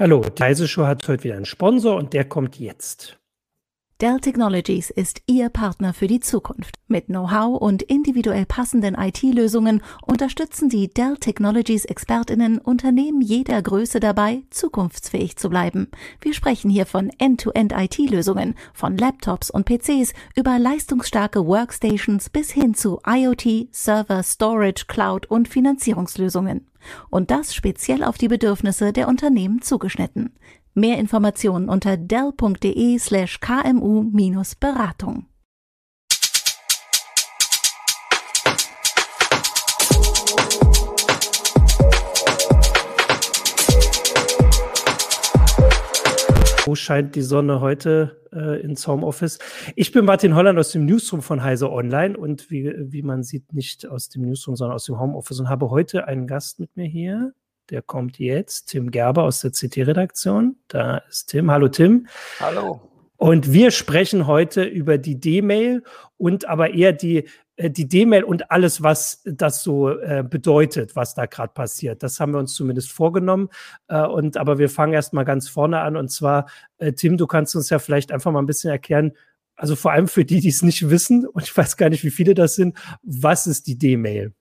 Hallo, die Heise Show hat heute wieder einen Sponsor und der kommt jetzt. Dell Technologies ist Ihr Partner für die Zukunft. Mit Know-how und individuell passenden IT-Lösungen unterstützen die Dell Technologies Expertinnen Unternehmen jeder Größe dabei, zukunftsfähig zu bleiben. Wir sprechen hier von End-to-End IT-Lösungen, von Laptops und PCs über leistungsstarke Workstations bis hin zu IoT, Server, Storage, Cloud und Finanzierungslösungen. Und das speziell auf die Bedürfnisse der Unternehmen zugeschnitten. Mehr Informationen unter dell.de slash kmu-beratung. Wo scheint die Sonne heute äh, ins Homeoffice? Ich bin Martin Holland aus dem Newsroom von Heise Online und wie, wie man sieht, nicht aus dem Newsroom, sondern aus dem Homeoffice und habe heute einen Gast mit mir hier. Der kommt jetzt, Tim Gerber aus der CT-Redaktion. Da ist Tim. Hallo Tim. Hallo. Und wir sprechen heute über die D-Mail und aber eher die, äh, die D-Mail und alles, was das so äh, bedeutet, was da gerade passiert. Das haben wir uns zumindest vorgenommen. Äh, und aber wir fangen erst mal ganz vorne an. Und zwar, äh, Tim, du kannst uns ja vielleicht einfach mal ein bisschen erklären, also vor allem für die, die es nicht wissen, und ich weiß gar nicht, wie viele das sind, was ist die D-Mail?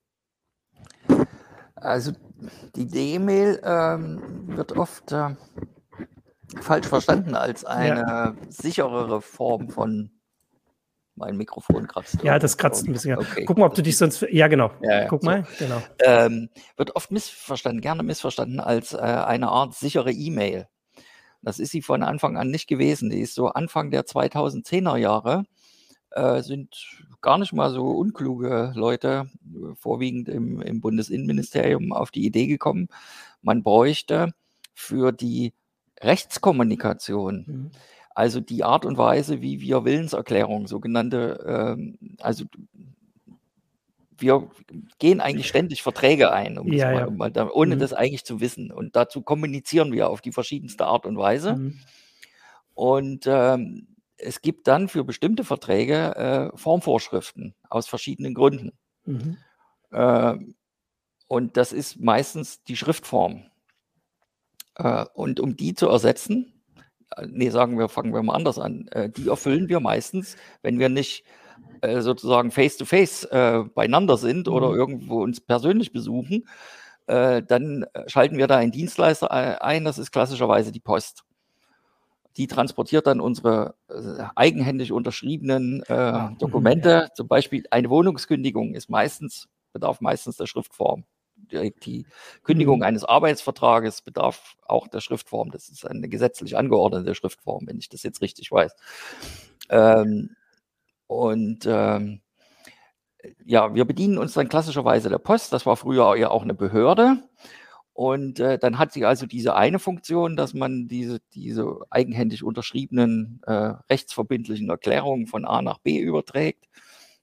Also die D-Mail ähm, wird oft äh, falsch verstanden als eine ja. sicherere Form von mein Mikrofon kratzt. Ja, das kratzt ein bisschen. Okay. Guck mal, ob du dich sonst. Ja, genau. Ja, ja, Guck so. mal, genau. Ähm, wird oft missverstanden, gerne missverstanden als äh, eine Art sichere E-Mail. Das ist sie von Anfang an nicht gewesen. Die ist so Anfang der 2010er Jahre äh, sind gar nicht mal so unkluge Leute, vorwiegend im, im Bundesinnenministerium, auf die Idee gekommen, man bräuchte für die Rechtskommunikation, mhm. also die Art und Weise, wie wir Willenserklärungen, sogenannte, ähm, also wir gehen eigentlich ständig Verträge ein, um ja, mal, ja. mal da, ohne mhm. das eigentlich zu wissen. Und dazu kommunizieren wir auf die verschiedenste Art und Weise. Mhm. Und ähm, es gibt dann für bestimmte Verträge äh, Formvorschriften aus verschiedenen Gründen. Mhm. Äh, und das ist meistens die Schriftform. Äh, und um die zu ersetzen, äh, nee, sagen wir, fangen wir mal anders an, äh, die erfüllen wir meistens, wenn wir nicht äh, sozusagen face-to-face -face, beieinander sind mhm. oder irgendwo uns persönlich besuchen, dann schalten wir da einen Dienstleister ein, das ist klassischerweise die Post die transportiert dann unsere äh, eigenhändig unterschriebenen äh, Dokumente. Ja. Zum Beispiel eine Wohnungskündigung ist meistens, bedarf meistens der Schriftform. Die, die Kündigung mhm. eines Arbeitsvertrages bedarf auch der Schriftform. Das ist eine gesetzlich angeordnete Schriftform, wenn ich das jetzt richtig weiß. Ähm, und ähm, ja, wir bedienen uns dann klassischerweise der Post. Das war früher ja auch eine Behörde. Und äh, dann hat sie also diese eine Funktion, dass man diese, diese eigenhändig unterschriebenen äh, rechtsverbindlichen Erklärungen von A nach B überträgt,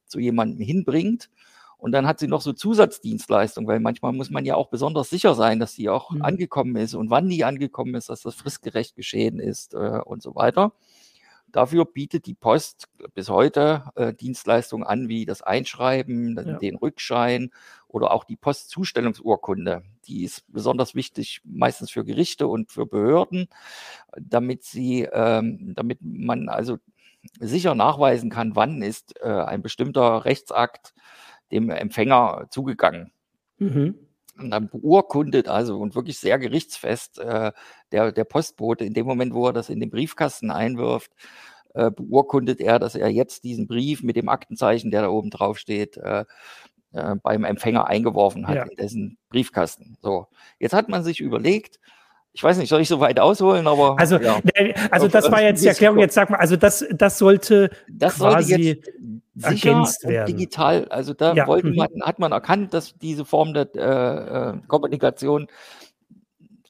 zu jemandem hinbringt. Und dann hat sie noch so Zusatzdienstleistungen, weil manchmal muss man ja auch besonders sicher sein, dass die auch mhm. angekommen ist und wann die angekommen ist, dass das fristgerecht geschehen ist äh, und so weiter. Dafür bietet die Post bis heute äh, Dienstleistungen an, wie das Einschreiben, ja. den Rückschein oder auch die Postzustellungsurkunde. Die ist besonders wichtig, meistens für Gerichte und für Behörden, damit sie, ähm, damit man also sicher nachweisen kann, wann ist äh, ein bestimmter Rechtsakt dem Empfänger zugegangen. Mhm. Und dann beurkundet also und wirklich sehr gerichtsfest äh, der, der Postbote in dem Moment, wo er das in den Briefkasten einwirft, äh, beurkundet er, dass er jetzt diesen Brief mit dem Aktenzeichen, der da oben drauf steht, äh, äh, beim Empfänger eingeworfen hat ja. in dessen Briefkasten. So, jetzt hat man sich überlegt, ich weiß nicht, soll ich so weit ausholen, aber. Also, ja. also das war jetzt die Erklärung, jetzt sag mal, also das, das sollte das quasi sollte jetzt sicher ergänzt werden. digital, also da ja. mhm. man, hat man erkannt, dass diese Form der äh, äh Kommunikation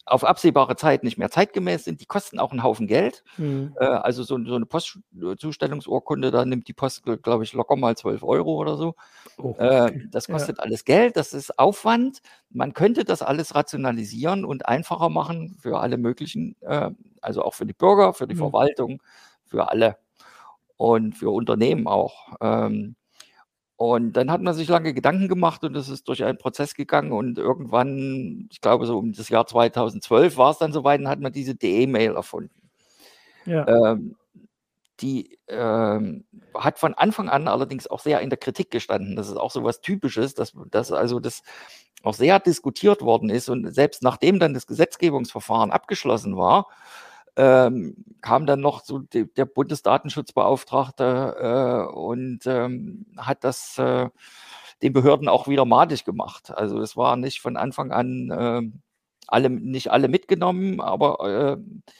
auf absehbare Zeit nicht mehr zeitgemäß sind. Die kosten auch einen Haufen Geld. Mhm. Äh, also so, so, eine Postzustellungsurkunde, da nimmt die Post, glaube ich, locker mal 12 Euro oder so. Oh, äh, okay. äh, das kostet ja. alles Geld, das ist Aufwand. Man könnte das alles rationalisieren und einfacher machen für alle möglichen, äh, also auch für die Bürger, für die mhm. Verwaltung, für alle und für Unternehmen auch. Ähm, und dann hat man sich lange Gedanken gemacht und es ist durch einen Prozess gegangen und irgendwann, ich glaube so um das Jahr 2012 war es dann soweit, dann hat man diese DE-Mail erfunden. Ja. Ähm, die ähm, hat von Anfang an allerdings auch sehr in der Kritik gestanden. Das ist auch so was Typisches, dass, dass also das auch sehr diskutiert worden ist und selbst nachdem dann das Gesetzgebungsverfahren abgeschlossen war, ähm, kam dann noch so die, der Bundesdatenschutzbeauftragte äh, und ähm, hat das äh, den Behörden auch wieder madig gemacht. Also es war nicht von Anfang an äh, alle, nicht alle mitgenommen, aber äh,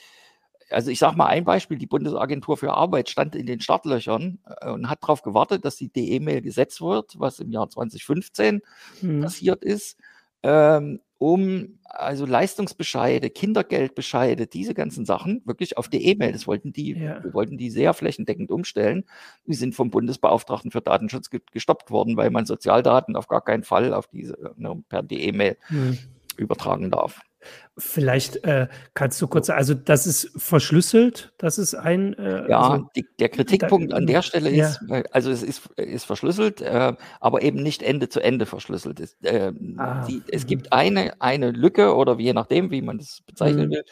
also ich sage mal ein Beispiel, die Bundesagentur für Arbeit stand in den Startlöchern äh, und hat darauf gewartet, dass die DE-Mail gesetzt wird, was im Jahr 2015 mhm. passiert ist. Ähm, um also Leistungsbescheide, Kindergeldbescheide, diese ganzen Sachen wirklich auf die E-Mail. Das wollten die, ja. wir wollten die sehr flächendeckend umstellen. Die sind vom Bundesbeauftragten für Datenschutz gestoppt worden, weil man Sozialdaten auf gar keinen Fall auf diese ne, per E-Mail mhm. übertragen darf. Vielleicht äh, kannst du kurz, also das ist verschlüsselt, das ist ein. Äh, ja, also, die, der Kritikpunkt da, an der Stelle ja. ist, äh, also es ist, ist verschlüsselt, äh, aber eben nicht Ende zu Ende verschlüsselt. Es, äh, ah, die, es mhm. gibt eine, eine Lücke oder je nachdem, wie man das bezeichnen mhm. will,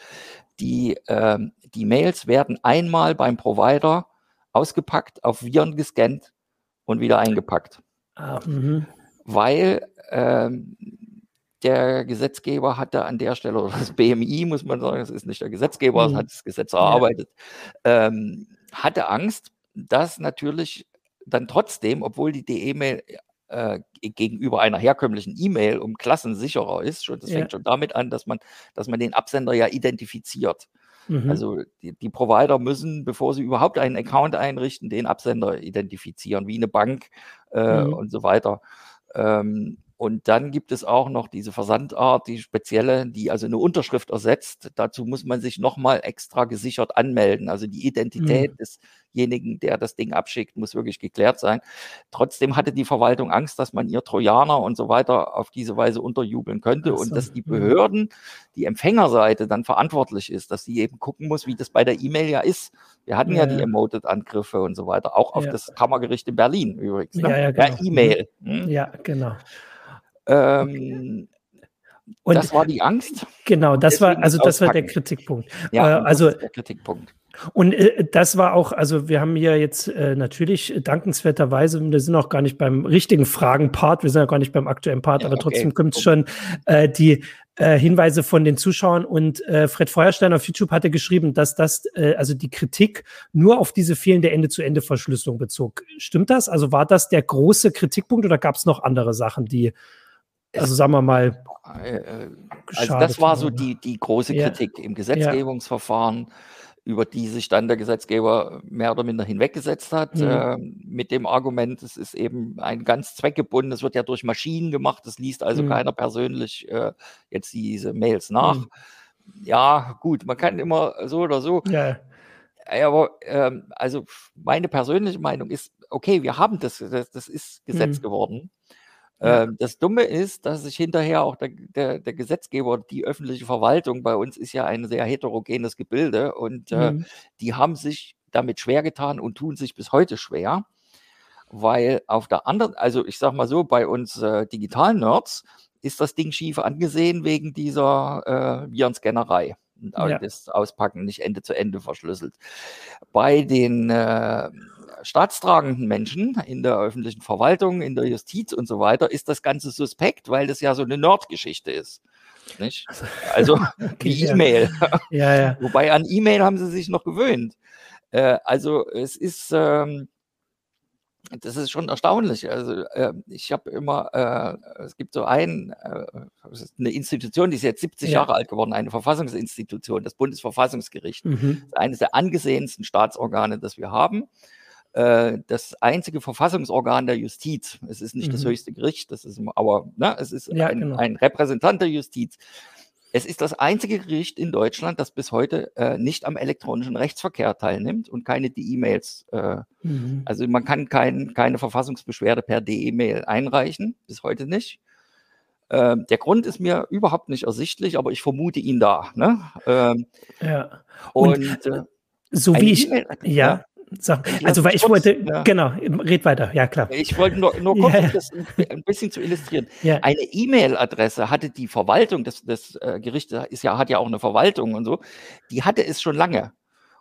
die, äh, die Mails werden einmal beim Provider ausgepackt, auf Viren gescannt und wieder eingepackt. Ah, mhm. weil ähm, der Gesetzgeber hatte an der Stelle, oder das BMI, muss man sagen, das ist nicht der Gesetzgeber, das mhm. hat das Gesetz erarbeitet, ja. ähm, hatte Angst, dass natürlich dann trotzdem, obwohl die E-Mail äh, gegenüber einer herkömmlichen E-Mail um Klassen sicherer ist, schon, das ja. fängt schon damit an, dass man, dass man den Absender ja identifiziert. Mhm. Also die, die, Provider müssen, bevor sie überhaupt einen Account einrichten, den Absender identifizieren, wie eine Bank äh, mhm. und so weiter. Ähm, und dann gibt es auch noch diese Versandart, die spezielle, die also eine Unterschrift ersetzt. Dazu muss man sich nochmal extra gesichert anmelden. Also die Identität mhm. desjenigen, der das Ding abschickt, muss wirklich geklärt sein. Trotzdem hatte die Verwaltung Angst, dass man ihr Trojaner und so weiter auf diese Weise unterjubeln könnte so. und dass die mhm. Behörden, die Empfängerseite dann verantwortlich ist, dass sie eben gucken muss, wie das bei der E-Mail ja ist. Wir hatten ja, ja die Emoted-Angriffe und so weiter, auch auf ja. das Kammergericht in Berlin übrigens. Ne? Ja, ja, genau. ja E-Mail. Hm? Ja, genau. Ähm, und das war die Angst. Genau, das war also das war der Kritikpunkt. Ja, äh, also der Kritikpunkt. Und äh, das war auch, also wir haben hier jetzt äh, natürlich dankenswerterweise, wir sind auch gar nicht beim richtigen Fragen-Part, wir sind ja gar nicht beim aktuellen Part, ja, aber okay. trotzdem kommt es schon äh, die äh, Hinweise von den Zuschauern und äh, Fred Feuerstein auf YouTube hatte geschrieben, dass das, äh, also die Kritik nur auf diese fehlende Ende-zu-Ende-Verschlüsselung bezog. Stimmt das? Also war das der große Kritikpunkt oder gab es noch andere Sachen, die also sagen wir mal. Äh, äh, also das war so die, die große Kritik ja. im Gesetzgebungsverfahren, über die sich dann der Gesetzgeber mehr oder minder hinweggesetzt hat, mhm. äh, mit dem Argument, es ist eben ein ganz zweckgebunden, es wird ja durch Maschinen gemacht, es liest also mhm. keiner persönlich äh, jetzt diese Mails nach. Mhm. Ja, gut, man kann immer so oder so. Ja. Aber ähm, also meine persönliche Meinung ist, okay, wir haben das, das, das ist Gesetz mhm. geworden. Ja. Ähm, das Dumme ist, dass sich hinterher auch der, der, der, Gesetzgeber, die öffentliche Verwaltung bei uns ist ja ein sehr heterogenes Gebilde und äh, mhm. die haben sich damit schwer getan und tun sich bis heute schwer, weil auf der anderen, also ich sag mal so, bei uns äh, digitalen Nerds ist das Ding schief angesehen wegen dieser äh, Virenscannerei. Ja. Das Auspacken nicht Ende zu Ende verschlüsselt. Bei den äh, staatstragenden Menschen in der öffentlichen Verwaltung, in der Justiz und so weiter, ist das Ganze suspekt, weil das ja so eine Nerdgeschichte ist. Nicht? Also wie E-Mail. Ja, ja. Wobei an E-Mail haben sie sich noch gewöhnt. Äh, also es ist, ähm, das ist schon erstaunlich. Also äh, ich habe immer, äh, es gibt so ein, äh, eine Institution, die ist jetzt 70 ja. Jahre alt geworden, eine Verfassungsinstitution, das Bundesverfassungsgericht. Mhm. Das ist eines der angesehensten Staatsorgane, das wir haben. Äh, das einzige Verfassungsorgan der Justiz. Es ist nicht mhm. das höchste Gericht, das ist aber, ne, es ist ja, ein, genau. ein Repräsentant der Justiz. Es ist das einzige Gericht in Deutschland, das bis heute äh, nicht am elektronischen Rechtsverkehr teilnimmt und keine D-E-Mails. Äh, mhm. Also man kann kein, keine Verfassungsbeschwerde per D-E-Mail einreichen, bis heute nicht. Äh, der Grund ist mir überhaupt nicht ersichtlich, aber ich vermute ihn da. Ne? Ähm, ja. Und, und äh, so wie ich, e ja, so, also weil ich kurz, wollte, ja. genau, red weiter, ja klar. Ich wollte nur, nur kurz, ja. das ein bisschen zu illustrieren. Ja. Eine E-Mail-Adresse hatte die Verwaltung, das, das äh, Gericht ist ja, hat ja auch eine Verwaltung und so, die hatte es schon lange.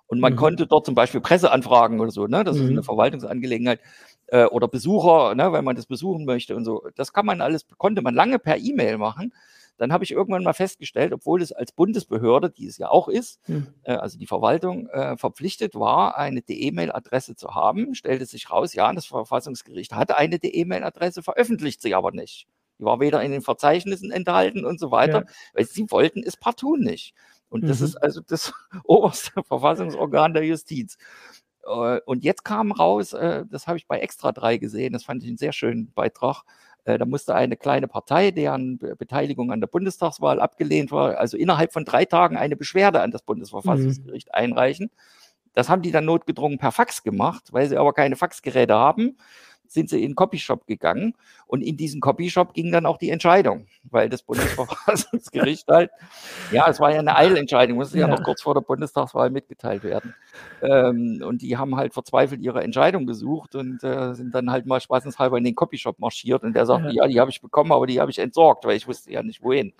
Und man mhm. konnte dort zum Beispiel Presseanfragen oder so, ne, das mhm. ist eine Verwaltungsangelegenheit, äh, oder Besucher, ne, wenn man das besuchen möchte und so. Das kann man alles, konnte man lange per E-Mail machen. Dann habe ich irgendwann mal festgestellt, obwohl es als Bundesbehörde, die es ja auch ist, hm. äh, also die Verwaltung äh, verpflichtet war, eine E-Mail-Adresse zu haben, stellte sich raus, ja, das Verfassungsgericht hatte eine E-Mail-Adresse, veröffentlicht sie aber nicht. Die war weder in den Verzeichnissen enthalten und so weiter, ja. weil sie wollten es partout nicht. Und mhm. das ist also das oberste Verfassungsorgan der Justiz. Äh, und jetzt kam raus, äh, das habe ich bei Extra 3 gesehen, das fand ich einen sehr schönen Beitrag, da musste eine kleine Partei, deren Beteiligung an der Bundestagswahl abgelehnt war, also innerhalb von drei Tagen eine Beschwerde an das Bundesverfassungsgericht mhm. einreichen. Das haben die dann notgedrungen per Fax gemacht, weil sie aber keine Faxgeräte haben sind sie in den Copyshop gegangen und in diesen Copyshop ging dann auch die Entscheidung, weil das Bundesverfassungsgericht halt, ja, es war ja eine Eilentscheidung, musste ja. ja noch kurz vor der Bundestagswahl mitgeteilt werden. Ähm, und die haben halt verzweifelt ihre Entscheidung gesucht und äh, sind dann halt mal spaßenshalber in den Copyshop marschiert und der sagt, ja, ja die habe ich bekommen, aber die habe ich entsorgt, weil ich wusste ja nicht wohin.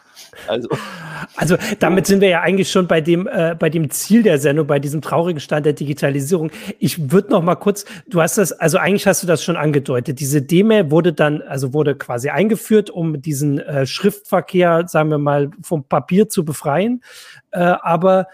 Also, also damit sind wir ja eigentlich schon bei dem, äh, bei dem Ziel der Sendung, bei diesem traurigen Stand der Digitalisierung. Ich würde noch mal kurz, du hast das, also eigentlich hast du das schon angedeutet, angedeutet. Diese D-Mail wurde dann, also wurde quasi eingeführt, um diesen äh, Schriftverkehr, sagen wir mal, vom Papier zu befreien. Äh, aber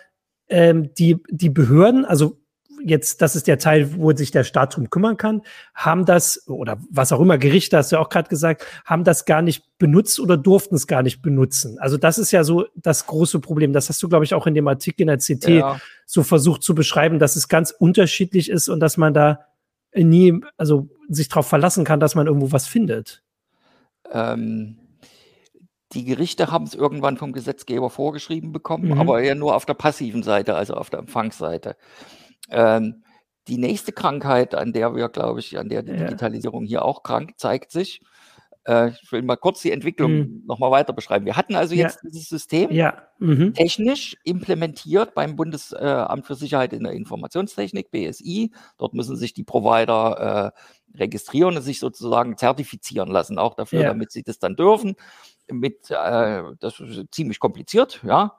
ähm, die, die Behörden, also jetzt, das ist der Teil, wo sich der Staat drum kümmern kann, haben das, oder was auch immer, Gerichte, hast du ja auch gerade gesagt, haben das gar nicht benutzt oder durften es gar nicht benutzen. Also das ist ja so das große Problem. Das hast du, glaube ich, auch in dem Artikel in der CT ja. so versucht zu beschreiben, dass es ganz unterschiedlich ist und dass man da nie, also sich darauf verlassen kann, dass man irgendwo was findet. Ähm, die Gerichte haben es irgendwann vom Gesetzgeber vorgeschrieben bekommen, mhm. aber eher nur auf der passiven Seite, also auf der Empfangsseite. Ähm, die nächste Krankheit, an der wir, glaube ich, an der die ja. Digitalisierung hier auch krank zeigt sich, äh, ich will mal kurz die Entwicklung mhm. nochmal weiter beschreiben. Wir hatten also jetzt ja. dieses System ja. mhm. technisch implementiert beim Bundesamt für Sicherheit in der Informationstechnik, BSI. Dort müssen sich die Provider äh, registrieren und sich sozusagen zertifizieren lassen, auch dafür, ja. damit sie das dann dürfen. Mit, äh, das ist ziemlich kompliziert, ja.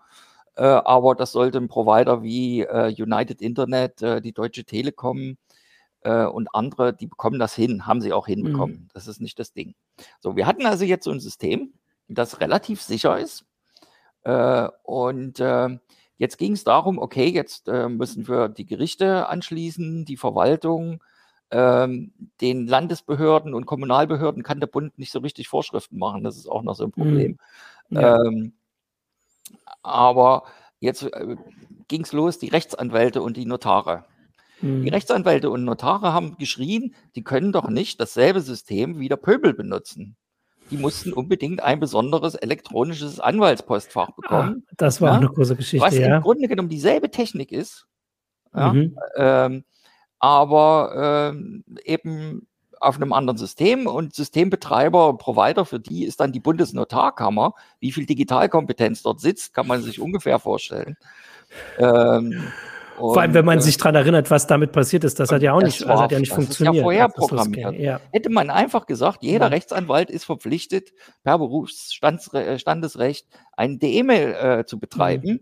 Äh, aber das sollte ein Provider wie äh, United Internet, äh, die Deutsche Telekom, äh, und andere, die bekommen das hin, haben sie auch hinbekommen. Mhm. Das ist nicht das Ding. So, wir hatten also jetzt so ein System, das relativ sicher ist. Äh, und äh, jetzt ging es darum, okay, jetzt äh, müssen wir die Gerichte anschließen, die Verwaltung, ähm, den Landesbehörden und Kommunalbehörden kann der Bund nicht so richtig Vorschriften machen. Das ist auch noch so ein mhm. Problem. Mhm. Ja. Ähm, aber jetzt äh, ging es los, die Rechtsanwälte und die Notare. Die mhm. Rechtsanwälte und Notare haben geschrien, die können doch nicht dasselbe System wie der Pöbel benutzen. Die mussten unbedingt ein besonderes elektronisches Anwaltspostfach ah, bekommen. Ah, das war ja, eine große Geschichte. Was ja. im Grunde genommen dieselbe Technik ist, ja, mhm. ähm, aber ähm, eben auf einem anderen System und Systembetreiber, Provider für die ist dann die Bundesnotarkammer. Wie viel Digitalkompetenz dort sitzt, kann man sich ungefähr vorstellen. Ähm, und, Vor allem, wenn man äh, sich daran erinnert, was damit passiert ist, das hat ja auch nicht, war, hat ja nicht funktioniert. ja vorher programmiert. Ja. Hätte man einfach gesagt, jeder ja. Rechtsanwalt ist verpflichtet, per Berufsstandesrecht ein D-E-Mail äh, zu betreiben. Mhm.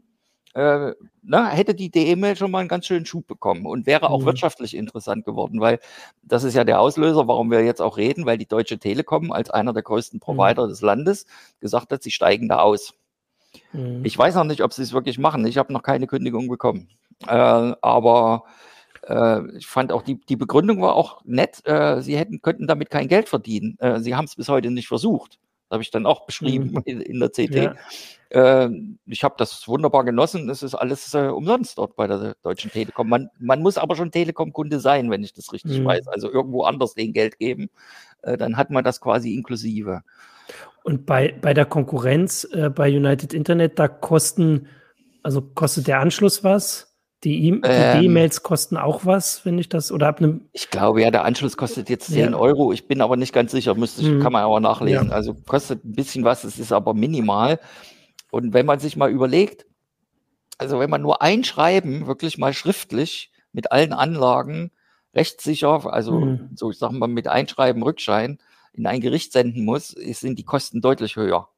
Äh, na, hätte die D-E-Mail schon mal einen ganz schönen Schub bekommen und wäre auch mhm. wirtschaftlich interessant geworden, weil das ist ja der Auslöser, warum wir jetzt auch reden, weil die Deutsche Telekom als einer der größten mhm. Provider mhm. des Landes gesagt hat, sie steigen da aus. Mhm. Ich weiß noch nicht, ob sie es wirklich machen. Ich habe noch keine Kündigung bekommen. Äh, aber ich fand auch die, die Begründung war auch nett. Äh, sie hätten, könnten damit kein Geld verdienen. Äh, sie haben es bis heute nicht versucht. Das habe ich dann auch beschrieben mhm. in, in, der CT. Ja. Ähm, ich habe das wunderbar genossen. Es ist alles äh, umsonst dort bei der Deutschen Telekom. Man, man muss aber schon Telekom-Kunde sein, wenn ich das richtig mhm. weiß. Also irgendwo anders den Geld geben. Dann hat man das quasi inklusive. Und bei, bei der Konkurrenz äh, bei United Internet, da kosten, also kostet der Anschluss was? Die. E-Mails ähm, kosten auch was, wenn ich das, oder ab einem. Ich glaube, ja, der Anschluss kostet jetzt 10 ja. Euro. Ich bin aber nicht ganz sicher, müsste, hm. kann man aber nachlesen. Ja. Also kostet ein bisschen was, es ist aber minimal. Und wenn man sich mal überlegt, also wenn man nur ein Schreiben wirklich mal schriftlich mit allen Anlagen rechtssicher, also hm. so ich sag mal mit Einschreiben, Rückschein in ein Gericht senden muss, sind die Kosten deutlich höher.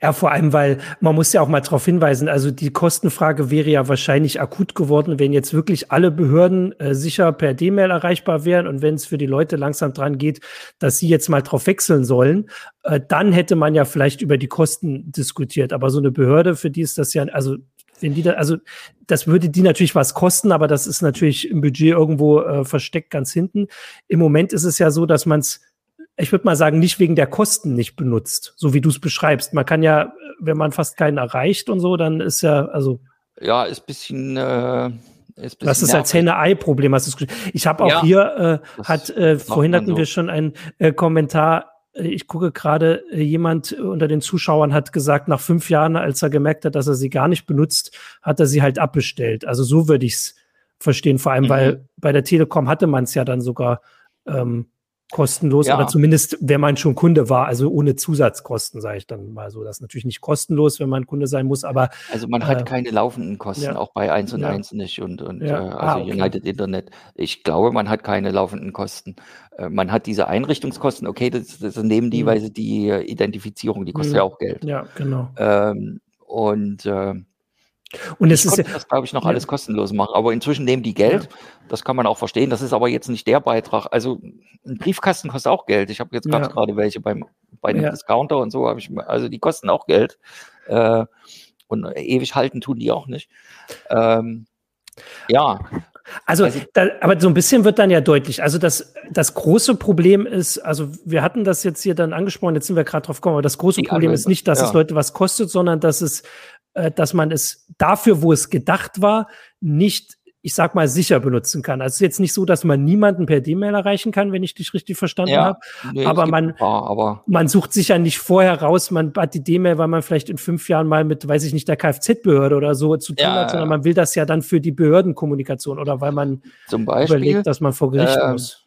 Ja, vor allem, weil man muss ja auch mal darauf hinweisen, also die Kostenfrage wäre ja wahrscheinlich akut geworden, wenn jetzt wirklich alle Behörden äh, sicher per D-Mail erreichbar wären und wenn es für die Leute langsam dran geht, dass sie jetzt mal drauf wechseln sollen, äh, dann hätte man ja vielleicht über die Kosten diskutiert. Aber so eine Behörde, für die ist das ja, also wenn die da, also das würde die natürlich was kosten, aber das ist natürlich im Budget irgendwo äh, versteckt ganz hinten. Im Moment ist es ja so, dass man es ich würde mal sagen, nicht wegen der Kosten nicht benutzt, so wie du es beschreibst. Man kann ja, wenn man fast keinen erreicht und so, dann ist ja, also. Ja, ist bisschen. Äh, ist das ist als Henne-Ei-Problem. Ich habe auch ja, hier, äh, hat, äh, vorhin hatten so. wir schon einen äh, Kommentar. Ich gucke gerade, äh, jemand unter den Zuschauern hat gesagt, nach fünf Jahren, als er gemerkt hat, dass er sie gar nicht benutzt, hat er sie halt abbestellt. Also so würde ich es verstehen, vor allem, mhm. weil bei der Telekom hatte man es ja dann sogar ähm, kostenlos ja. oder zumindest, wenn man schon Kunde war, also ohne Zusatzkosten, sage ich dann mal so. Das ist natürlich nicht kostenlos, wenn man Kunde sein muss, aber. Also man äh, hat keine laufenden Kosten, ja. auch bei 1 und ja. 1 nicht und, und äh, also ah, okay. United Internet. Ich glaube, man hat keine laufenden Kosten. Äh, man hat diese Einrichtungskosten, okay, das, das nehmen die, mhm. weil sie die Identifizierung, die kostet mhm. ja auch Geld. Ja, genau. Ähm, und äh, und es ist ja, das, glaube ich, noch ja. alles kostenlos machen. Aber inzwischen nehmen die Geld. Ja. Das kann man auch verstehen. Das ist aber jetzt nicht der Beitrag. Also ein Briefkasten kostet auch Geld. Ich habe jetzt ja. gerade welche beim, bei einem Discounter und so. ich, also die kosten auch Geld. Äh, und ewig halten tun die auch nicht. Ähm, ja. Also, also da, aber so ein bisschen wird dann ja deutlich. Also das, das große Problem ist, also wir hatten das jetzt hier dann angesprochen, jetzt sind wir gerade drauf gekommen, aber das große Problem ist nicht, dass es Leute was kostet, sondern dass es äh, dass man es dafür, wo es gedacht war, nicht ich sag mal, sicher benutzen kann. Also es ist jetzt nicht so, dass man niemanden per D-Mail erreichen kann, wenn ich dich richtig verstanden ja, habe. Nee, aber, man, paar, aber man sucht sich ja nicht vorher raus, man hat die D-Mail, weil man vielleicht in fünf Jahren mal mit, weiß ich nicht, der Kfz-Behörde oder so zu tun ja, hat, sondern man will das ja dann für die Behördenkommunikation oder weil man Zum Beispiel, überlegt, dass man vor Gericht äh, muss.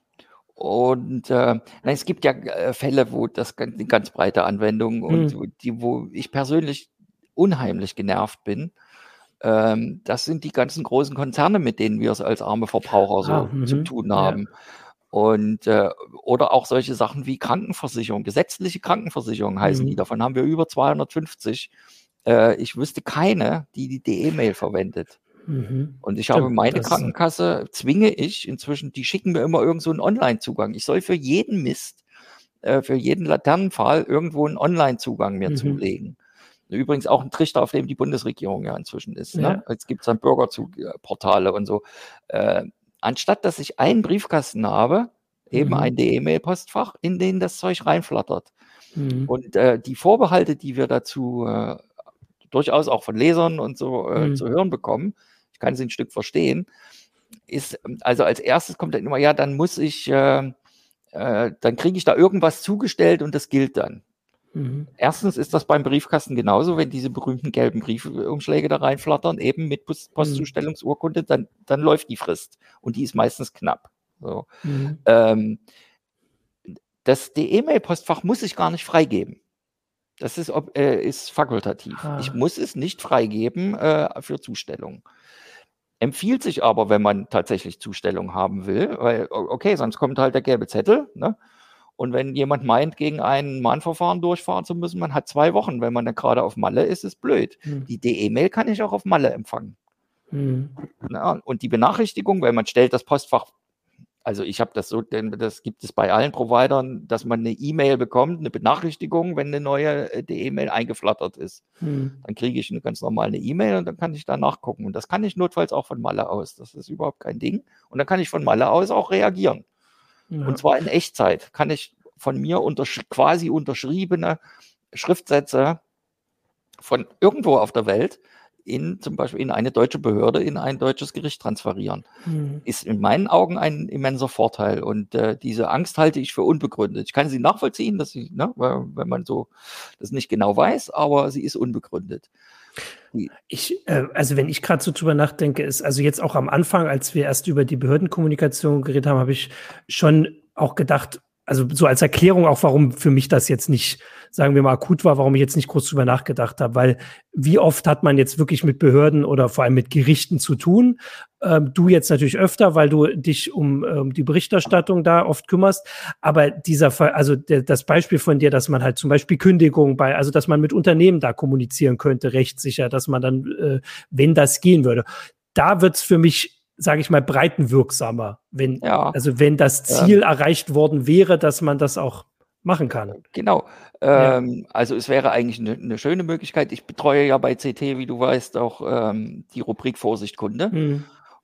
Und äh, es gibt ja äh, Fälle, wo das eine ganz breite Anwendung und hm. die, wo ich persönlich unheimlich genervt bin. Ähm, das sind die ganzen großen Konzerne, mit denen wir es als arme Verbraucher so ah, zu mhm. tun haben. Ja. Und äh, oder auch solche Sachen wie Krankenversicherung, gesetzliche Krankenversicherung heißen mhm. die. Davon haben wir über 250. Äh, ich wüsste keine, die die E-Mail verwendet. Mhm. Und ich habe meine Krankenkasse, zwinge ich inzwischen, die schicken mir immer irgend so einen Online-Zugang. Ich soll für jeden Mist, äh, für jeden Laternenfall irgendwo einen Online-Zugang mir mhm. zulegen. Übrigens auch ein Trichter, auf dem die Bundesregierung ja inzwischen ist. Ne? Ja. Ne? Jetzt gibt es dann Bürgerzugportale und so. Äh, anstatt dass ich einen Briefkasten habe, eben mhm. ein E-Mail-Postfach, in den das Zeug reinflattert. Mhm. Und äh, die Vorbehalte, die wir dazu äh, durchaus auch von Lesern und so äh, mhm. zu hören bekommen, ich kann sie ein Stück verstehen, ist, also als erstes kommt dann immer, ja, dann muss ich, äh, äh, dann kriege ich da irgendwas zugestellt und das gilt dann. Mhm. Erstens ist das beim Briefkasten genauso, wenn diese berühmten gelben Briefumschläge da reinflattern, eben mit mhm. Postzustellungsurkunde, dann, dann läuft die Frist und die ist meistens knapp. So. Mhm. Ähm, das E-Mail-Postfach muss ich gar nicht freigeben. Das ist, äh, ist fakultativ. Ah. Ich muss es nicht freigeben äh, für Zustellung. Empfiehlt sich aber, wenn man tatsächlich Zustellung haben will, weil, okay, sonst kommt halt der gelbe Zettel, ne? Und wenn jemand meint, gegen ein Mahnverfahren durchfahren zu müssen, man hat zwei Wochen. Wenn man dann gerade auf Malle ist, ist blöd. Hm. Die DE-Mail kann ich auch auf Malle empfangen. Hm. Ja, und die Benachrichtigung, weil man stellt das Postfach also ich habe das so, denn das gibt es bei allen Providern, dass man eine E-Mail bekommt, eine Benachrichtigung, wenn eine neue äh, E-Mail eingeflattert ist. Hm. Dann kriege ich eine ganz normale E-Mail und dann kann ich da nachgucken. Und das kann ich notfalls auch von Malle aus. Das ist überhaupt kein Ding. Und dann kann ich von Malle aus auch reagieren. Ja. Und zwar in Echtzeit. Kann ich von mir untersch quasi unterschriebene Schriftsätze von irgendwo auf der Welt in zum Beispiel in eine deutsche Behörde, in ein deutsches Gericht transferieren. Mhm. Ist in meinen Augen ein immenser Vorteil. Und äh, diese Angst halte ich für unbegründet. Ich kann sie nachvollziehen, dass sie, ne, wenn man so das nicht genau weiß, aber sie ist unbegründet. Ich, äh, also wenn ich gerade so drüber nachdenke, ist also jetzt auch am Anfang, als wir erst über die Behördenkommunikation geredet haben, habe ich schon auch gedacht, also so als Erklärung auch, warum für mich das jetzt nicht, sagen wir mal, akut war, warum ich jetzt nicht groß drüber nachgedacht habe, weil wie oft hat man jetzt wirklich mit Behörden oder vor allem mit Gerichten zu tun? Ähm, du jetzt natürlich öfter, weil du dich um ähm, die Berichterstattung da oft kümmerst. Aber dieser Fall, also der, das Beispiel von dir, dass man halt zum Beispiel Kündigung bei, also dass man mit Unternehmen da kommunizieren könnte, rechtssicher, dass man dann, äh, wenn das gehen würde, da wird's für mich sage ich mal, breitenwirksamer, wenn, ja. also wenn das Ziel ja. erreicht worden wäre, dass man das auch machen kann. Genau. Ähm, Also es wäre eigentlich eine, eine, schöne Möglichkeit. Ich betreue ja bei CT, wie du weißt, auch ähm, die Rubrik Vorsicht Kunde. Hm.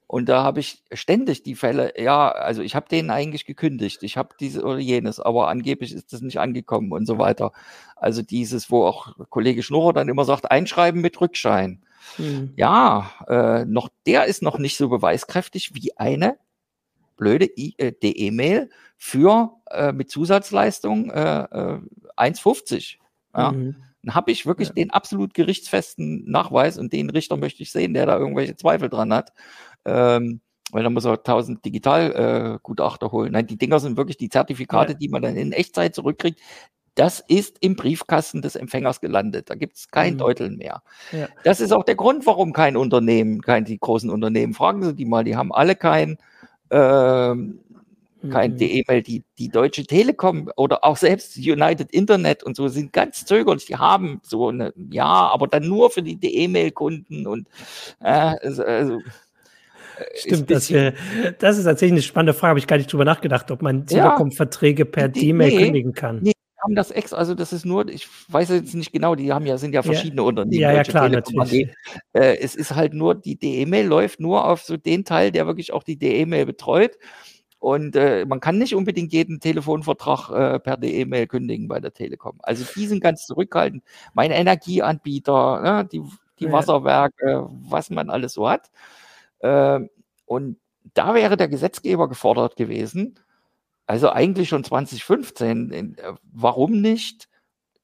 Und da habe ich ständig die Fälle, ja, also ich habe denen eigentlich gekündigt, ich habe diese oder jenes, aber angeblich ist das nicht angekommen und so weiter. Also dieses, wo auch Kollege Schnurrer dann immer sagt, einschreiben mit Rückschein. Hm. Ja, äh, noch, der ist noch nicht so beweiskräftig wie eine blöde äh, DE-Mail für äh, mit Zusatzleistung äh, äh, 1,50. Ja. Mhm. Dann habe ich wirklich ja. den absolut gerichtsfesten Nachweis und den Richter möchte ich sehen, der da irgendwelche Zweifel dran hat. Ähm, weil dann muss er 1000 Digitalgutachter äh, holen. Nein, die Dinger sind wirklich die Zertifikate, ja. die man dann in Echtzeit zurückkriegt das ist im Briefkasten des Empfängers gelandet. Da gibt es kein mhm. Deuteln mehr. Ja. Das ist auch der Grund, warum kein Unternehmen, kein die großen Unternehmen, fragen Sie die mal, die haben alle kein, ähm, kein mhm. E-Mail. Die, die Deutsche Telekom oder auch selbst United Internet und so sind ganz zögerlich. Die haben so eine, ja, aber dann nur für die E-Mail-Kunden und äh, also, also Stimmt, das, wär, das ist tatsächlich eine spannende Frage. Habe ich gar nicht drüber nachgedacht, ob man Telekom-Verträge per E-Mail nee, kündigen kann. Nee, haben das ex, also das ist nur, ich weiß jetzt nicht genau, die haben ja, sind ja verschiedene ja, Unternehmen. Ja, ja, klar, natürlich. Äh, es ist halt nur, die DE-Mail läuft nur auf so den Teil, der wirklich auch die DE-Mail betreut. Und äh, man kann nicht unbedingt jeden Telefonvertrag äh, per DE-Mail kündigen bei der Telekom. Also die sind ganz zurückhaltend. Mein Energieanbieter, ne, die, die ja. Wasserwerke, was man alles so hat. Äh, und da wäre der Gesetzgeber gefordert gewesen, also eigentlich schon 2015. Äh, warum nicht?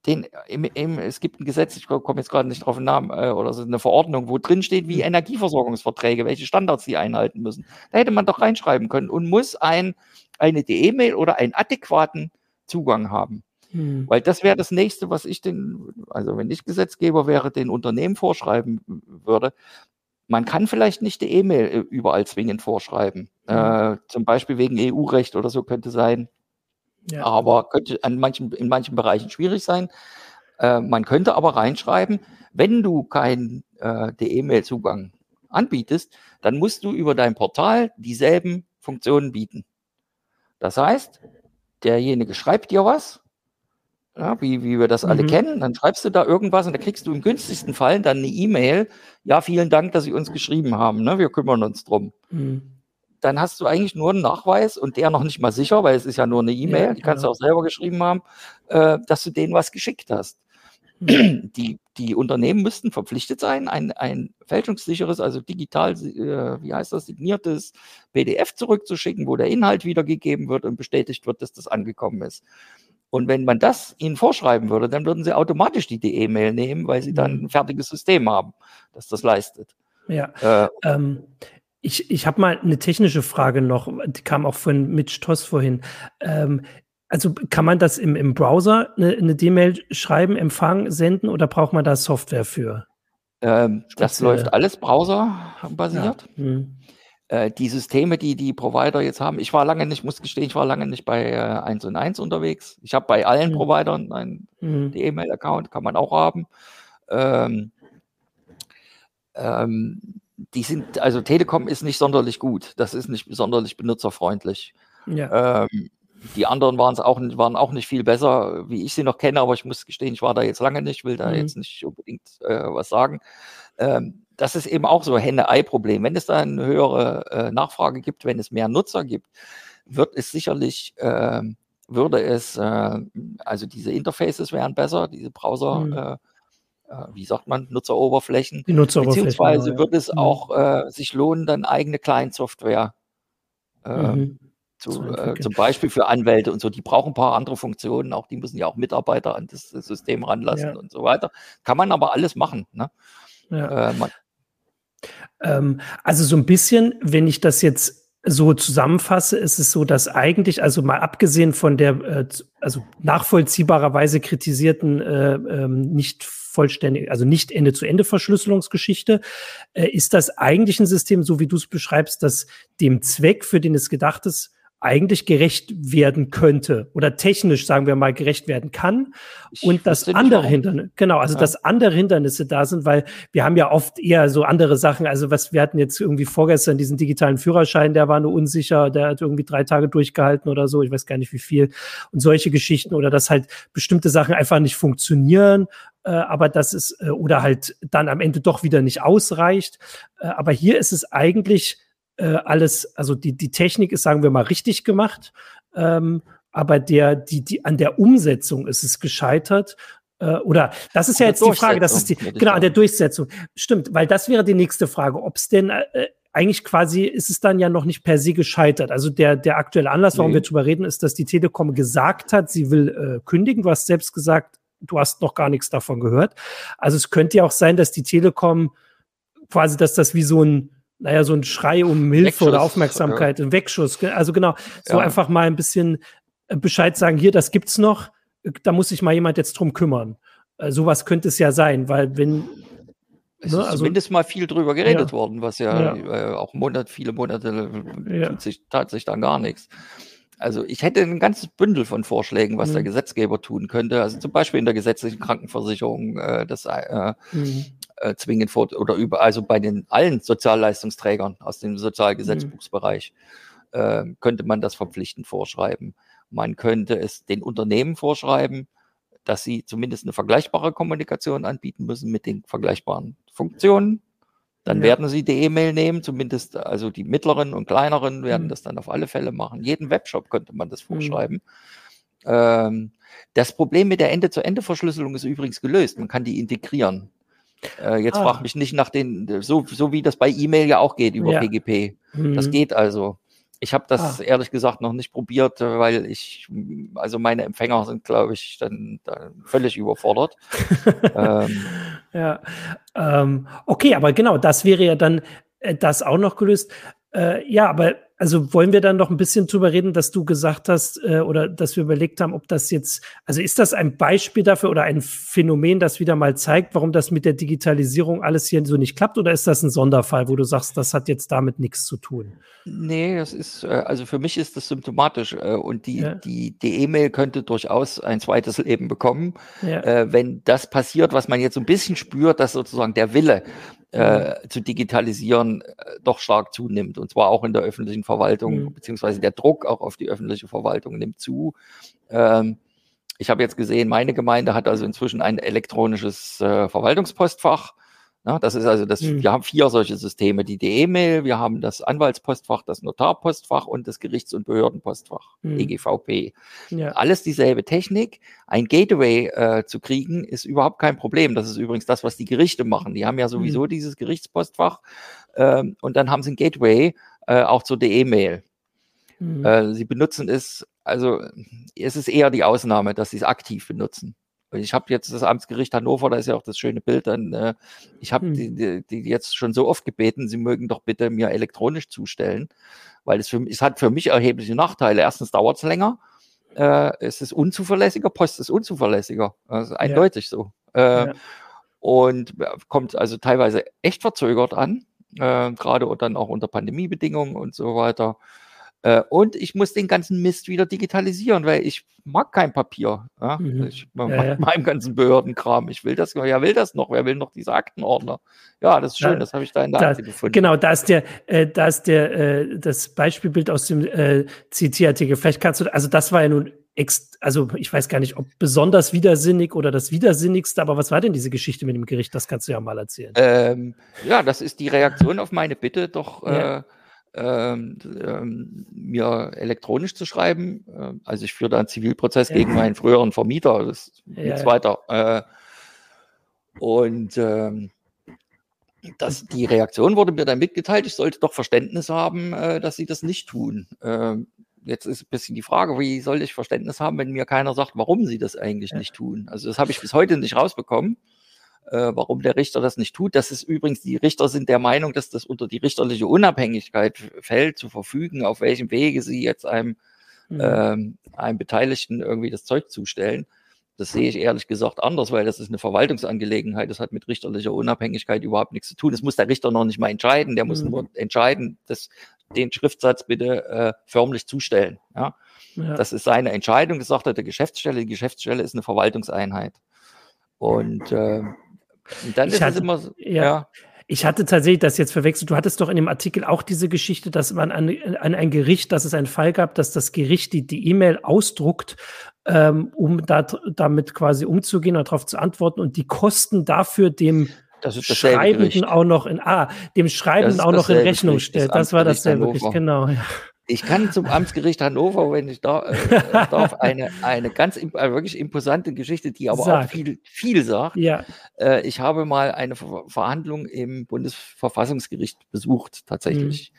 Den, im, im, es gibt ein Gesetz, ich komme jetzt gerade nicht drauf den Namen, äh, oder so eine Verordnung, wo drin steht, wie hm. Energieversorgungsverträge, welche Standards sie einhalten müssen. Da hätte man doch reinschreiben können und muss ein, eine DE-Mail oder einen adäquaten Zugang haben. Hm. Weil das wäre das nächste, was ich den, also wenn ich Gesetzgeber wäre, den Unternehmen vorschreiben würde. Man kann vielleicht nicht die E-Mail äh, überall zwingend vorschreiben. Mhm. Äh, zum Beispiel wegen EU-Recht oder so könnte sein. Ja. Aber könnte an manchen, in manchen Bereichen schwierig sein. Äh, man könnte aber reinschreiben, wenn du keinen äh, E-Mail-Zugang anbietest, dann musst du über dein Portal dieselben Funktionen bieten. Das heißt, derjenige schreibt dir was ja, wie, wie wir das alle mhm. kennen. Dann schreibst du da irgendwas und da kriegst du im günstigsten Fall dann eine E-Mail. Ja, vielen Dank, dass Sie uns geschrieben haben. Ne? Wir kümmern uns drum. Mhm. Dann hast du eigentlich nur einen Nachweis und der noch nicht mal sicher, weil es ist ja nur eine E-Mail, ja, die kannst du auch selber geschrieben haben, äh, dass du denen was geschickt hast. Mhm. Die, die Unternehmen müssten verpflichtet sein, ein, ein fälschungssicheres, also digital, äh, wie heißt das, signiertes PDF zurückzuschicken, wo der Inhalt wiedergegeben wird und bestätigt wird, dass das angekommen ist. Und wenn man das ihnen vorschreiben würde, dann würden sie automatisch die E-Mail nehmen, weil sie dann mhm. ein fertiges System haben, das das leistet. Ja. Äh, ähm, ich ich habe mal eine technische Frage noch, die kam auch von Mitch Toss vorhin. Ähm, also kann man das im, im Browser eine, eine D-Mail schreiben, empfangen, senden oder braucht man da Software für? Ähm, das läuft alles browserbasiert. Ja. Hm. Äh, die Systeme, die die Provider jetzt haben, ich war lange nicht, muss gestehen, ich war lange nicht bei äh, 1 und 1 unterwegs. Ich habe bei allen mhm. Providern einen mhm. E-Mail-Account, kann man auch haben. Ähm, ähm, die sind, also Telekom ist nicht sonderlich gut. Das ist nicht sonderlich benutzerfreundlich. Ja. Ähm, die anderen waren es auch, waren auch nicht viel besser, wie ich sie noch kenne, aber ich muss gestehen, ich war da jetzt lange nicht, will da mhm. jetzt nicht unbedingt äh, was sagen. Ähm, das ist eben auch so ein Henne-Ei-Problem. Wenn es da eine höhere äh, Nachfrage gibt, wenn es mehr Nutzer gibt, wird es sicherlich, äh, würde es, äh, also diese Interfaces wären besser, diese Browser, mhm. Äh, äh, wie sagt man, Nutzeroberflächen. Die Nutzeroberflächen. Beziehungsweise genau, ja. wird es mhm. auch äh, sich lohnen, dann eigene Client-Software mhm. zu, zum Beispiel für Anwälte und so, die brauchen ein paar andere Funktionen, auch die müssen ja auch Mitarbeiter an das System ranlassen ja. und so weiter. Kann man aber alles machen. Ne? Ja. Äh, ähm, also so ein bisschen, wenn ich das jetzt so zusammenfasse, ist es so, dass eigentlich, also mal abgesehen von der, äh, also nachvollziehbarerweise kritisierten, äh, ähm, nicht vollständig, also nicht Ende-zu-Ende-Verschlüsselungsgeschichte, äh, ist das eigentlich ein System, so wie du es beschreibst, das dem Zweck, für den es gedacht ist, eigentlich gerecht werden könnte oder technisch, sagen wir mal, gerecht werden kann. Ich und das andere Hindernis, genau, also ja. dass andere Hindernisse da sind, weil wir haben ja oft eher so andere Sachen, also was wir hatten jetzt irgendwie vorgestern diesen digitalen Führerschein, der war nur unsicher, der hat irgendwie drei Tage durchgehalten oder so, ich weiß gar nicht wie viel. Und solche Geschichten oder dass halt bestimmte Sachen einfach nicht funktionieren, äh, aber das ist, äh, oder halt dann am Ende doch wieder nicht ausreicht. Äh, aber hier ist es eigentlich äh, alles, also die, die Technik ist, sagen wir mal, richtig gemacht, ähm, aber der, die, die, an der Umsetzung ist es gescheitert. Äh, oder das ist ja jetzt die Frage, das ist die, genau, an der Durchsetzung. Stimmt, weil das wäre die nächste Frage, ob es denn äh, eigentlich quasi ist es dann ja noch nicht per se gescheitert. Also der, der aktuelle Anlass, warum nee. wir drüber reden, ist, dass die Telekom gesagt hat, sie will äh, kündigen. Du hast selbst gesagt, du hast noch gar nichts davon gehört. Also es könnte ja auch sein, dass die Telekom quasi, dass das wie so ein naja, so ein Schrei um Hilfe Wegschuss, oder Aufmerksamkeit, ja. ein Wegschuss. Also genau, so ja. einfach mal ein bisschen äh, Bescheid sagen, hier, das gibt's noch, da muss sich mal jemand jetzt drum kümmern. Äh, sowas könnte es ja sein, weil wenn es ne, ist also, zumindest mal viel drüber geredet ja. worden, was ja. Äh, auch Monat, viele Monate ja. tut sich, tat sich dann gar nichts. Also ich hätte ein ganzes Bündel von Vorschlägen, was mhm. der Gesetzgeber tun könnte. Also zum Beispiel in der gesetzlichen Krankenversicherung äh, das äh, mhm äh, zwingend vor oder über, also bei den allen Sozialleistungsträgern aus dem Sozialgesetzbuchsbereich mhm. äh, könnte man das verpflichtend vorschreiben. Man könnte es den Unternehmen vorschreiben, dass sie zumindest eine vergleichbare Kommunikation anbieten müssen mit den vergleichbaren Funktionen. Dann ja. werden sie die E-Mail nehmen, zumindest also die mittleren und kleineren werden mhm. das dann auf alle Fälle machen. Jeden Webshop könnte man das mhm. vorschreiben. Mhm. Ähm, das Problem mit der Ende-zu-Ende-Verschlüsselung ist übrigens gelöst. Man kann die integrieren. Äh, jetzt ah. frag mich nicht nach den, so, so wie das bei E-Mail ja auch geht über ja. PGP. Mhm. Das geht also. Ich habe das ah. ehrlich gesagt noch nicht probiert, weil ich, also meine Empfänger sind, glaube ich, dann, dann, völlig überfordert. ähm. Ja, ähm, okay, aber genau, das wäre ja dann äh, das auch noch gelöst. Äh, ja, aber also wollen wir dann noch ein bisschen drüber reden, dass du gesagt hast äh, oder dass wir überlegt haben, ob das jetzt, also ist das ein Beispiel dafür oder ein Phänomen, das wieder mal zeigt, warum das mit der Digitalisierung alles hier so nicht klappt oder ist das ein Sonderfall, wo du sagst, das hat jetzt damit nichts zu tun? Nee, das ist, äh, also für mich ist das symptomatisch äh, und die, ja. die, die E-Mail könnte durchaus ein zweites Leben bekommen, ja. äh, wenn das passiert, was man jetzt so ein bisschen spürt, dass sozusagen der Wille äh, mhm. zu digitalisieren äh, doch stark zunimmt. Und zwar auch in der öffentlichen Verwaltung, mhm. beziehungsweise der Druck auch auf die öffentliche Verwaltung nimmt zu. Ähm, ich habe jetzt gesehen, meine Gemeinde hat also inzwischen ein elektronisches äh, Verwaltungspostfach. Ja, das ist also das, mhm. wir haben vier solche Systeme, die E-Mail, wir haben das Anwaltspostfach, das Notarpostfach und das Gerichts- und Behördenpostfach, mhm. EGVP. Ja. Alles dieselbe Technik. Ein Gateway äh, zu kriegen, ist überhaupt kein Problem. Das ist übrigens das, was die Gerichte machen. Die haben ja sowieso mhm. dieses Gerichtspostfach ähm, und dann haben sie ein Gateway äh, auch zur E-Mail. Mhm. Äh, sie benutzen es, also es ist eher die Ausnahme, dass sie es aktiv benutzen. Ich habe jetzt das Amtsgericht Hannover, da ist ja auch das schöne Bild, dann, äh, ich habe hm. die, die, die, jetzt schon so oft gebeten, sie mögen doch bitte mir elektronisch zustellen, weil es, für, es hat für mich erhebliche Nachteile. Erstens dauert es länger, äh, es ist unzuverlässiger, Post ist unzuverlässiger, also eindeutig ja. so. Äh, ja. Und äh, kommt also teilweise echt verzögert an, äh, gerade dann auch unter Pandemiebedingungen und so weiter. Äh, und ich muss den ganzen Mist wieder digitalisieren, weil ich mag kein Papier. Ja? Mhm. Ich mag ja, ja. meinem ganzen Behördenkram. Ich will das, wer will das noch? Wer will noch diese Aktenordner? Ja, das ist schön, da, das habe ich da in der da, Akte gefunden. Genau, da ist der, äh, da ist der, äh, das Beispielbild aus dem äh, CT-Artikel. Vielleicht kannst du, also das war ja nun also ich weiß gar nicht, ob besonders widersinnig oder das widersinnigste, aber was war denn diese Geschichte mit dem Gericht? Das kannst du ja mal erzählen. Ähm, ja, das ist die Reaktion auf meine Bitte, doch ja. äh, ähm, ähm, mir elektronisch zu schreiben. Äh, also ich führe da einen Zivilprozess ja. gegen meinen früheren Vermieter, das ist ja, nichts weiter. Äh, und ähm, das, die Reaktion wurde mir dann mitgeteilt, ich sollte doch Verständnis haben, äh, dass sie das nicht tun. Ähm, jetzt ist ein bisschen die Frage, wie soll ich Verständnis haben, wenn mir keiner sagt, warum sie das eigentlich ja. nicht tun? Also das habe ich bis heute nicht rausbekommen, äh, warum der Richter das nicht tut. Das ist übrigens, die Richter sind der Meinung, dass das unter die richterliche Unabhängigkeit fällt, zu verfügen, auf welchem Wege sie jetzt einem, mhm. ähm, einem Beteiligten irgendwie das Zeug zustellen. Das sehe ich ehrlich gesagt anders, weil das ist eine Verwaltungsangelegenheit. Das hat mit richterlicher Unabhängigkeit überhaupt nichts zu tun. Das muss der Richter noch nicht mal entscheiden. Der muss mhm. nur entscheiden, dass den Schriftsatz bitte äh, förmlich zustellen. Ja? ja? Das ist seine Entscheidung, gesagt hat der Geschäftsstelle. Die Geschäftsstelle ist eine Verwaltungseinheit. Und äh, dann ich ist hatte, es immer so, ja. ja. Ich hatte tatsächlich das jetzt verwechselt. Du hattest doch in dem Artikel auch diese Geschichte, dass man an, an ein Gericht, dass es einen Fall gab, dass das Gericht die E-Mail ausdruckt ähm, um da, damit quasi umzugehen und darauf zu antworten und die Kosten dafür dem Schreibenden Gericht. auch noch in ah, dem Schreibenden auch noch in Rechnung stellt. Das war dasselbe Gericht, genau. Ja. Ich kann zum Amtsgericht Hannover, wenn ich da, äh, darf, eine, eine ganz äh, wirklich imposante Geschichte, die aber Sag. auch viel, viel sagt. Ja. Äh, ich habe mal eine Ver Verhandlung im Bundesverfassungsgericht besucht, tatsächlich. Mhm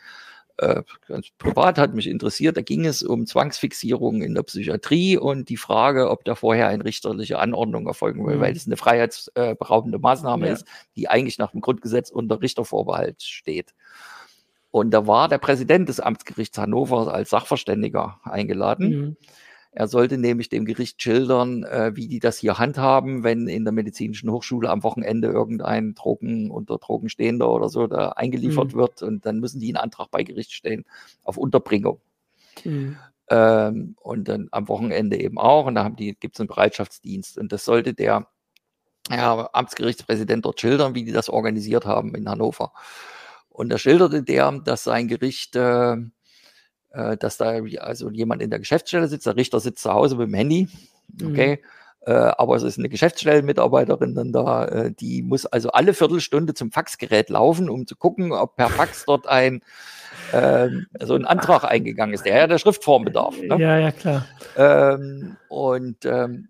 äh, ganz privat hat mich interessiert. Da ging es um Zwangsfixierung in der Psychiatrie und die Frage, ob da vorher eine richterliche Anordnung erfolgen will, mhm. weil es eine freiheitsberaubende Maßnahme ja. ist, die eigentlich nach dem Grundgesetz unter Richtervorbehalt steht. Und da war der Präsident des Amtsgerichts Hannover als Sachverständiger eingeladen. Mhm. Er sollte nämlich dem Gericht schildern, äh, wie die das hier handhaben, wenn in der medizinischen Hochschule am Wochenende irgendein Drogen unter Drogenstehender oder so da eingeliefert mhm. wird und dann müssen die einen Antrag bei Gericht stellen auf Unterbringung. Mhm. Ähm, und dann am Wochenende eben auch. Und da haben die, gibt es einen Bereitschaftsdienst. Und das sollte der ja, Amtsgerichtspräsident dort schildern, wie die das organisiert haben in Hannover. Und da schilderte der, dass sein Gericht äh, äh, dass da also jemand in der Geschäftsstelle sitzt, der Richter sitzt zu Hause mit dem Handy, okay, mhm. äh, aber es ist eine Geschäftsstellenmitarbeiterin dann da, äh, die muss also alle Viertelstunde zum Faxgerät laufen, um zu gucken, ob per Fax dort ein ähm, so ein Antrag eingegangen ist, der ja der Schriftform bedarf. Ne? Ja, ja, klar. Ähm, und ähm,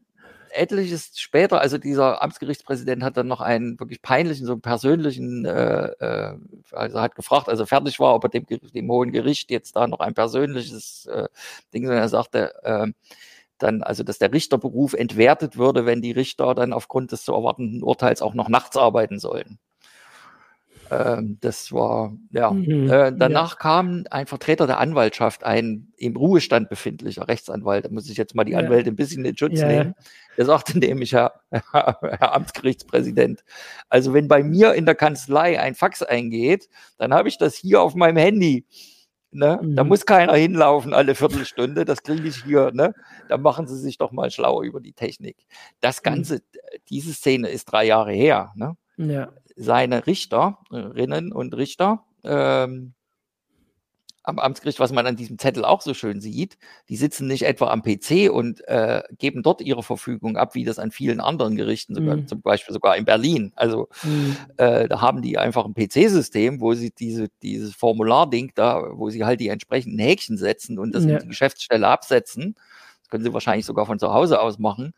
etliches später, also dieser Amtsgerichtspräsident hat dann noch einen wirklich peinlichen, so einen persönlichen, äh, äh, also hat gefragt, also fertig war, ob er dem, dem Hohen Gericht jetzt da noch ein persönliches äh, Ding, sondern er sagte, äh, dann, also dass der Richterberuf entwertet würde, wenn die Richter dann aufgrund des zu erwartenden Urteils auch noch nachts arbeiten sollen. Ähm, das war, ja. Mhm, äh, danach ja. kam ein Vertreter der Anwaltschaft, ein im Ruhestand befindlicher Rechtsanwalt, da muss ich jetzt mal die ja. Anwälte ein bisschen in Schutz ja, nehmen. Der sagte nämlich, Herr, Herr Amtsgerichtspräsident, also wenn bei mir in der Kanzlei ein Fax eingeht, dann habe ich das hier auf meinem Handy. Ne? Mhm. Da muss keiner hinlaufen alle Viertelstunde, das kriege ich hier. Ne? Da machen Sie sich doch mal schlau über die Technik. Das mhm. Ganze, mhm. diese Szene ist drei Jahre her. Ne? Ja seine Richterinnen und Richter ähm, am Amtsgericht, was man an diesem Zettel auch so schön sieht, die sitzen nicht etwa am PC und äh, geben dort ihre Verfügung ab, wie das an vielen anderen Gerichten, sogar, mhm. zum Beispiel sogar in Berlin. Also mhm. äh, da haben die einfach ein PC-System, wo sie diese, dieses Formularding da, wo sie halt die entsprechenden Häkchen setzen und das ja. in die Geschäftsstelle absetzen. Das können sie wahrscheinlich sogar von zu Hause aus machen.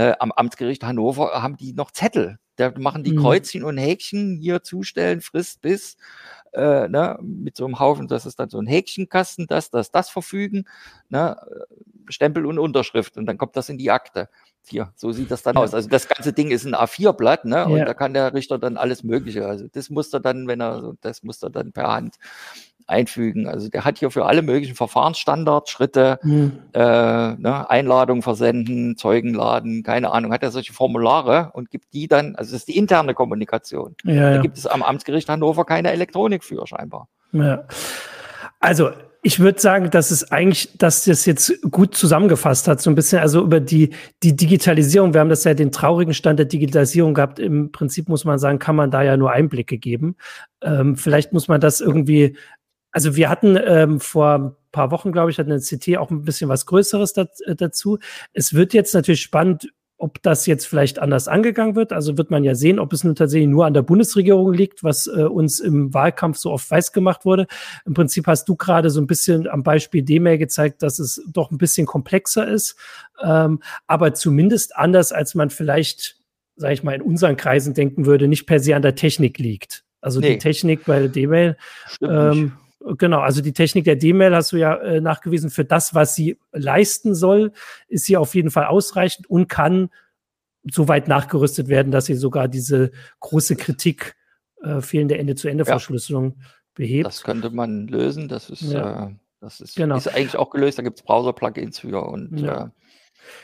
Äh, am Amtsgericht Hannover haben die noch Zettel da machen die mhm. Kreuzchen und Häkchen hier zustellen, Frist bis, äh, ne, mit so einem Haufen, das ist dann so ein Häkchenkasten, das, das, das verfügen, ne, Stempel und Unterschrift und dann kommt das in die Akte. Hier, so sieht das dann ja. aus. Also das ganze Ding ist ein A4-Blatt, ne? Und ja. da kann der Richter dann alles Mögliche. Also das muss er dann, wenn er, das muss er dann per Hand einfügen. Also der hat hier für alle möglichen Verfahrensstandards, Schritte, mhm. äh, ne, Einladung versenden, Zeugen laden, keine Ahnung, hat er solche Formulare und gibt die dann, also das ist die interne Kommunikation. Ja, da ja. gibt es am Amtsgericht Hannover keine Elektronik für scheinbar. Ja. Also ich würde sagen, dass es eigentlich, dass das jetzt gut zusammengefasst hat, so ein bisschen, also über die, die Digitalisierung. Wir haben das ja den traurigen Stand der Digitalisierung gehabt. Im Prinzip muss man sagen, kann man da ja nur Einblicke geben. Ähm, vielleicht muss man das irgendwie, also wir hatten ähm, vor ein paar Wochen, glaube ich, hat eine CT auch ein bisschen was Größeres dazu. Es wird jetzt natürlich spannend, ob das jetzt vielleicht anders angegangen wird. Also wird man ja sehen, ob es nun tatsächlich nur an der Bundesregierung liegt, was äh, uns im Wahlkampf so oft weiß gemacht wurde. Im Prinzip hast du gerade so ein bisschen am Beispiel D-Mail gezeigt, dass es doch ein bisschen komplexer ist, ähm, aber zumindest anders, als man vielleicht, sage ich mal, in unseren Kreisen denken würde, nicht per se an der Technik liegt. Also nee. die Technik bei D-Mail ähm, Genau, also die Technik der D-Mail hast du ja äh, nachgewiesen, für das, was sie leisten soll, ist sie auf jeden Fall ausreichend und kann so weit nachgerüstet werden, dass sie sogar diese große Kritik äh, fehlende Ende-zu-Ende-Verschlüsselung ja. behebt. Das könnte man lösen, das ist, ja. äh, das ist, genau. ist eigentlich auch gelöst, da gibt es Browser-Plugins für und ja.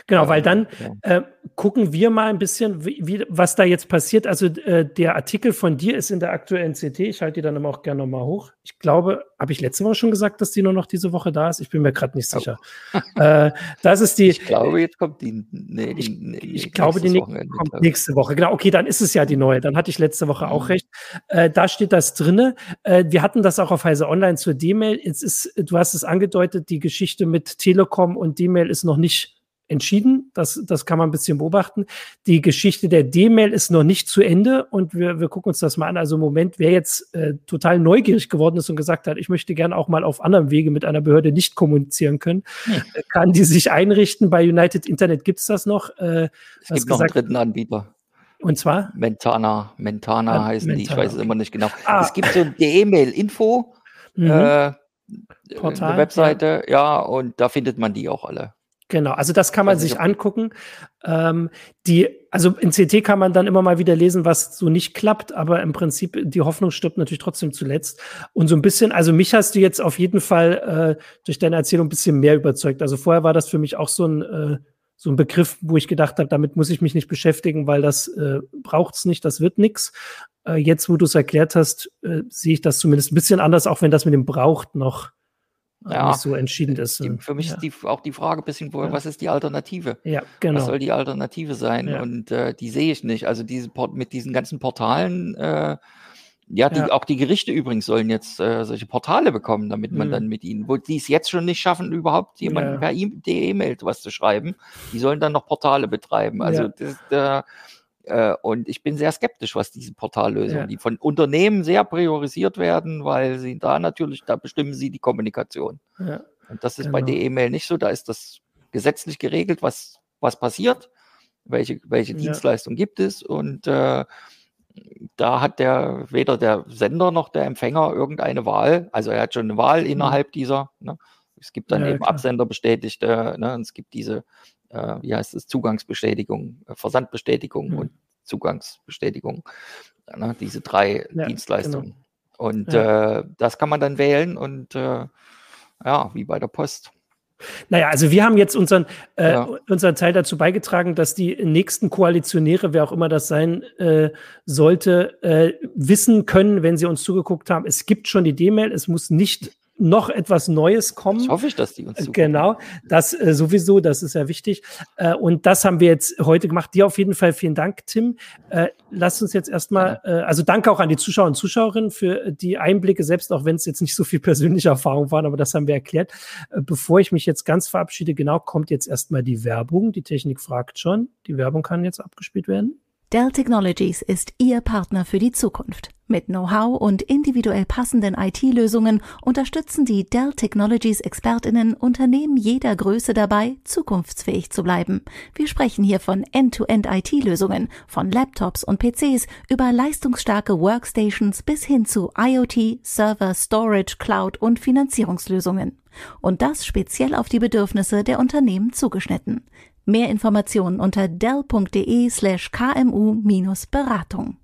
Genau, weil dann äh, gucken wir mal ein bisschen, wie, wie, was da jetzt passiert. Also äh, der Artikel von dir ist in der aktuellen CT. Ich halte die dann immer auch gerne nochmal hoch. Ich glaube, habe ich letzte Woche schon gesagt, dass die nur noch diese Woche da ist? Ich bin mir gerade nicht sicher. Oh. äh, das ist die. Ich glaube, jetzt kommt die. Nee, ich, nee, ich glaube, die Wochenende, kommt nächste Woche. Genau, okay, dann ist es ja die neue. Dann hatte ich letzte Woche mhm. auch recht. Äh, da steht das drinne. Äh, wir hatten das auch auf Heise Online zur D-Mail. Jetzt ist, du hast es angedeutet, die Geschichte mit Telekom und D-Mail ist noch nicht entschieden. Das, das kann man ein bisschen beobachten. Die Geschichte der D-Mail ist noch nicht zu Ende und wir, wir gucken uns das mal an. Also im Moment, wer jetzt äh, total neugierig geworden ist und gesagt hat, ich möchte gerne auch mal auf anderem Wege mit einer Behörde nicht kommunizieren können, hm. kann die sich einrichten. Bei United Internet gibt's das noch. Äh, es gibt noch einen dritten Anbieter. Und zwar? Mentana. Mentana ja, heißen Mentana, die, ich weiß es immer nicht genau. Ah. Es gibt so ein D-Mail-Info. Mhm. Äh, Portal, eine Webseite, ja. ja, und da findet man die auch alle. Genau, also das kann man sich angucken. Ähm, die, also in CT kann man dann immer mal wieder lesen, was so nicht klappt, aber im Prinzip die Hoffnung stirbt natürlich trotzdem zuletzt. Und so ein bisschen, also mich hast du jetzt auf jeden Fall äh, durch deine Erzählung ein bisschen mehr überzeugt. Also vorher war das für mich auch so ein äh, so ein Begriff, wo ich gedacht habe, damit muss ich mich nicht beschäftigen, weil das äh, braucht's nicht, das wird nix. Äh, jetzt, wo du es erklärt hast, äh, sehe ich das zumindest ein bisschen anders, auch wenn das mit dem braucht noch ja, nicht so entschieden ist. Die, für mich ja. ist die, auch die Frage ein bisschen, wo, ja. was ist die Alternative? Ja, genau. Was soll die Alternative sein? Und äh, die sehe ich nicht. Also diese mit diesen ganzen Portalen, äh, ja, die, auch die Gerichte übrigens sollen jetzt äh, solche Portale bekommen, damit man mhm. dann mit ihnen, wo die es jetzt schon nicht schaffen, überhaupt jemanden per E-Mail was zu schreiben, die sollen dann noch Portale betreiben. Also das, äh, äh, und ich bin sehr skeptisch, was diese Portallösungen, ja. die von Unternehmen sehr priorisiert werden, weil sie da natürlich, da bestimmen sie die Kommunikation. Ja. Und das ist genau. bei der E-Mail nicht so. Da ist das gesetzlich geregelt, was, was passiert, welche, welche ja. Dienstleistung gibt es. Und äh, da hat der weder der Sender noch der Empfänger irgendeine Wahl. Also er hat schon eine Wahl mhm. innerhalb dieser. Ne? Es gibt dann eben klar. Absenderbestätigte, ne? und es gibt diese äh, wie heißt es, Zugangsbestätigung, äh, Versandbestätigung mhm. und Zugangsbestätigung. Ne, diese drei ja, Dienstleistungen. Genau. Und ja. äh, das kann man dann wählen und äh, ja, wie bei der Post. Naja, also wir haben jetzt unseren, äh, ja. unseren Teil dazu beigetragen, dass die nächsten Koalitionäre, wer auch immer das sein äh, sollte, äh, wissen können, wenn sie uns zugeguckt haben, es gibt schon die D-Mail, es muss nicht noch etwas Neues kommen. Das hoffe ich, dass die uns zukommen. Genau, das äh, sowieso, das ist ja wichtig. Äh, und das haben wir jetzt heute gemacht. Dir auf jeden Fall vielen Dank, Tim. Äh, lass uns jetzt erstmal, äh, also danke auch an die Zuschauer und Zuschauerinnen für die Einblicke, selbst auch wenn es jetzt nicht so viel persönliche Erfahrung waren, aber das haben wir erklärt. Äh, bevor ich mich jetzt ganz verabschiede, genau, kommt jetzt erstmal die Werbung. Die Technik fragt schon. Die Werbung kann jetzt abgespielt werden. Dell Technologies ist Ihr Partner für die Zukunft. Mit Know-how und individuell passenden IT-Lösungen unterstützen die Dell Technologies Expertinnen Unternehmen jeder Größe dabei, zukunftsfähig zu bleiben. Wir sprechen hier von End-to-End IT-Lösungen, von Laptops und PCs über leistungsstarke Workstations bis hin zu IoT, Server, Storage, Cloud und Finanzierungslösungen. Und das speziell auf die Bedürfnisse der Unternehmen zugeschnitten. Mehr Informationen unter dell.de slash kmu-beratung.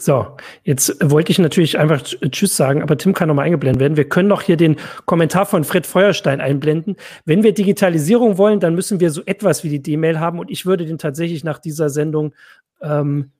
So, jetzt wollte ich natürlich einfach Tschüss sagen, aber Tim kann nochmal eingeblendet werden. Wir können noch hier den Kommentar von Fred Feuerstein einblenden. Wenn wir Digitalisierung wollen, dann müssen wir so etwas wie die D-Mail haben und ich würde den tatsächlich nach dieser Sendung ähm,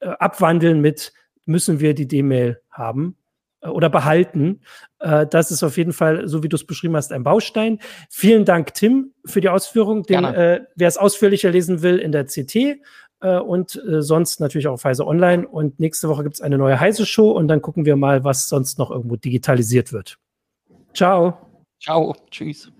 äh, abwandeln mit, müssen wir die D-Mail haben äh, oder behalten. Äh, das ist auf jeden Fall, so wie du es beschrieben hast, ein Baustein. Vielen Dank, Tim, für die Ausführung. Den, äh, wer es ausführlicher lesen will, in der CT äh, und äh, sonst natürlich auch auf Heise Online. Und nächste Woche gibt es eine neue Heise-Show und dann gucken wir mal, was sonst noch irgendwo digitalisiert wird. Ciao. Ciao. Tschüss.